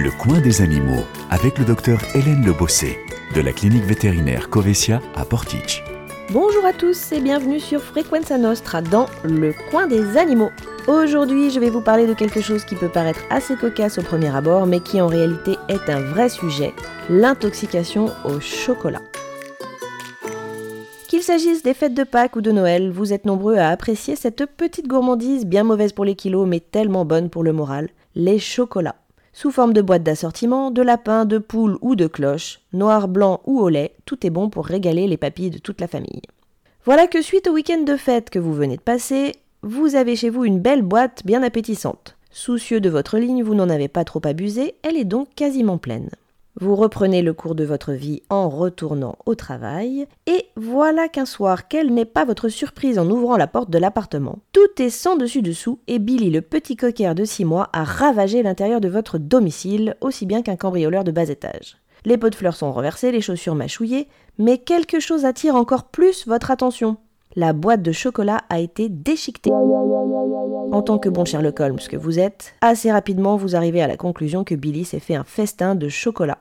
Le coin des animaux avec le docteur Hélène Lebossé de la clinique vétérinaire Covesia à Portich. Bonjour à tous et bienvenue sur Frequenza Nostra dans Le coin des animaux. Aujourd'hui, je vais vous parler de quelque chose qui peut paraître assez cocasse au premier abord, mais qui en réalité est un vrai sujet, l'intoxication au chocolat. Qu'il s'agisse des fêtes de Pâques ou de Noël, vous êtes nombreux à apprécier cette petite gourmandise bien mauvaise pour les kilos mais tellement bonne pour le moral, les chocolats. Sous forme de boîtes d'assortiment, de lapins, de poules ou de cloches, noir, blanc ou au lait, tout est bon pour régaler les papilles de toute la famille. Voilà que suite au week-end de fête que vous venez de passer, vous avez chez vous une belle boîte bien appétissante. Soucieux de votre ligne, vous n'en avez pas trop abusé, elle est donc quasiment pleine. Vous reprenez le cours de votre vie en retournant au travail, et voilà qu'un soir, quelle n'est pas votre surprise en ouvrant la porte de l'appartement Tout est sans dessus dessous, et Billy, le petit coquère de 6 mois, a ravagé l'intérieur de votre domicile, aussi bien qu'un cambrioleur de bas étage. Les pots de fleurs sont renversés, les chaussures mâchouillées, mais quelque chose attire encore plus votre attention. La boîte de chocolat a été déchiquetée. En tant que bon Sherlock Holmes que vous êtes, assez rapidement vous arrivez à la conclusion que Billy s'est fait un festin de chocolat.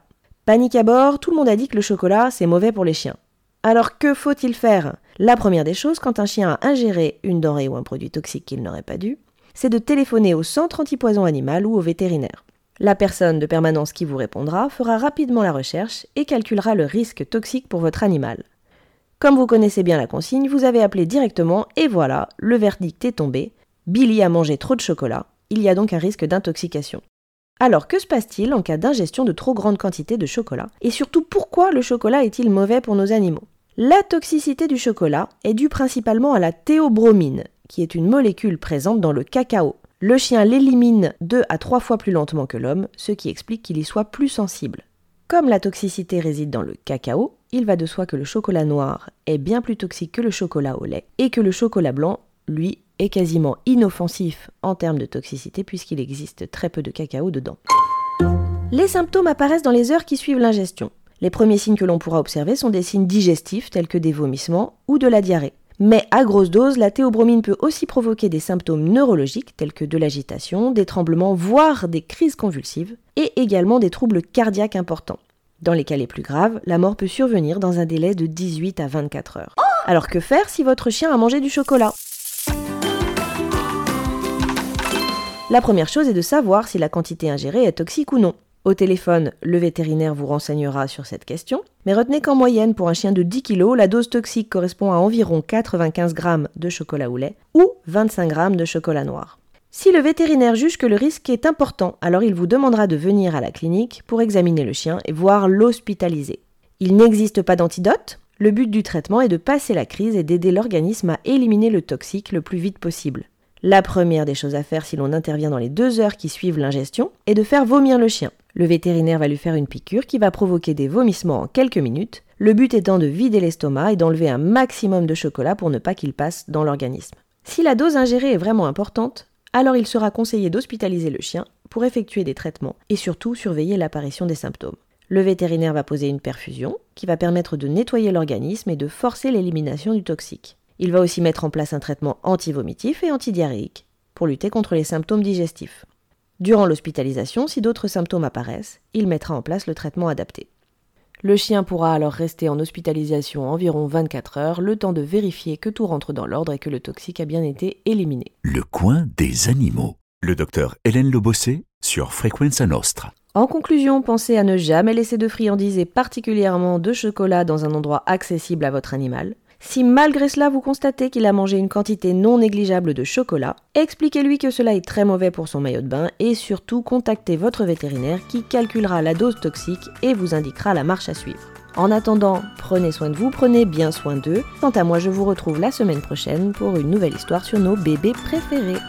Panique à bord, tout le monde a dit que le chocolat, c'est mauvais pour les chiens. Alors que faut-il faire? La première des choses, quand un chien a ingéré une denrée ou un produit toxique qu'il n'aurait pas dû, c'est de téléphoner au centre antipoison animal ou au vétérinaire. La personne de permanence qui vous répondra fera rapidement la recherche et calculera le risque toxique pour votre animal. Comme vous connaissez bien la consigne, vous avez appelé directement et voilà, le verdict est tombé. Billy a mangé trop de chocolat, il y a donc un risque d'intoxication. Alors que se passe-t-il en cas d'ingestion de trop grande quantité de chocolat? Et surtout pourquoi le chocolat est-il mauvais pour nos animaux? La toxicité du chocolat est due principalement à la théobromine, qui est une molécule présente dans le cacao. Le chien l'élimine deux à trois fois plus lentement que l'homme, ce qui explique qu'il y soit plus sensible. Comme la toxicité réside dans le cacao, il va de soi que le chocolat noir est bien plus toxique que le chocolat au lait et que le chocolat blanc, lui, est quasiment inoffensif en termes de toxicité puisqu'il existe très peu de cacao dedans. Les symptômes apparaissent dans les heures qui suivent l'ingestion. Les premiers signes que l'on pourra observer sont des signes digestifs tels que des vomissements ou de la diarrhée. Mais à grosse dose, la théobromine peut aussi provoquer des symptômes neurologiques tels que de l'agitation, des tremblements, voire des crises convulsives, et également des troubles cardiaques importants. Dans les cas les plus graves, la mort peut survenir dans un délai de 18 à 24 heures. Alors que faire si votre chien a mangé du chocolat? La première chose est de savoir si la quantité ingérée est toxique ou non. Au téléphone, le vétérinaire vous renseignera sur cette question, mais retenez qu'en moyenne, pour un chien de 10 kg, la dose toxique correspond à environ 95 g de chocolat au lait ou 25 g de chocolat noir. Si le vétérinaire juge que le risque est important, alors il vous demandera de venir à la clinique pour examiner le chien et voir l'hospitaliser. Il n'existe pas d'antidote, le but du traitement est de passer la crise et d'aider l'organisme à éliminer le toxique le plus vite possible. La première des choses à faire si l'on intervient dans les deux heures qui suivent l'ingestion est de faire vomir le chien. Le vétérinaire va lui faire une piqûre qui va provoquer des vomissements en quelques minutes, le but étant de vider l'estomac et d'enlever un maximum de chocolat pour ne pas qu'il passe dans l'organisme. Si la dose ingérée est vraiment importante, alors il sera conseillé d'hospitaliser le chien pour effectuer des traitements et surtout surveiller l'apparition des symptômes. Le vétérinaire va poser une perfusion qui va permettre de nettoyer l'organisme et de forcer l'élimination du toxique. Il va aussi mettre en place un traitement antivomitif et antidiarrhéique pour lutter contre les symptômes digestifs. Durant l'hospitalisation, si d'autres symptômes apparaissent, il mettra en place le traitement adapté. Le chien pourra alors rester en hospitalisation environ 24 heures, le temps de vérifier que tout rentre dans l'ordre et que le toxique a bien été éliminé. Le coin des animaux. Le docteur Hélène Lobossé sur Frequenza Nostra. En conclusion, pensez à ne jamais laisser de friandises et particulièrement de chocolat dans un endroit accessible à votre animal. Si malgré cela vous constatez qu'il a mangé une quantité non négligeable de chocolat, expliquez-lui que cela est très mauvais pour son maillot de bain et surtout contactez votre vétérinaire qui calculera la dose toxique et vous indiquera la marche à suivre. En attendant, prenez soin de vous, prenez bien soin d'eux. Quant à moi, je vous retrouve la semaine prochaine pour une nouvelle histoire sur nos bébés préférés.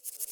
you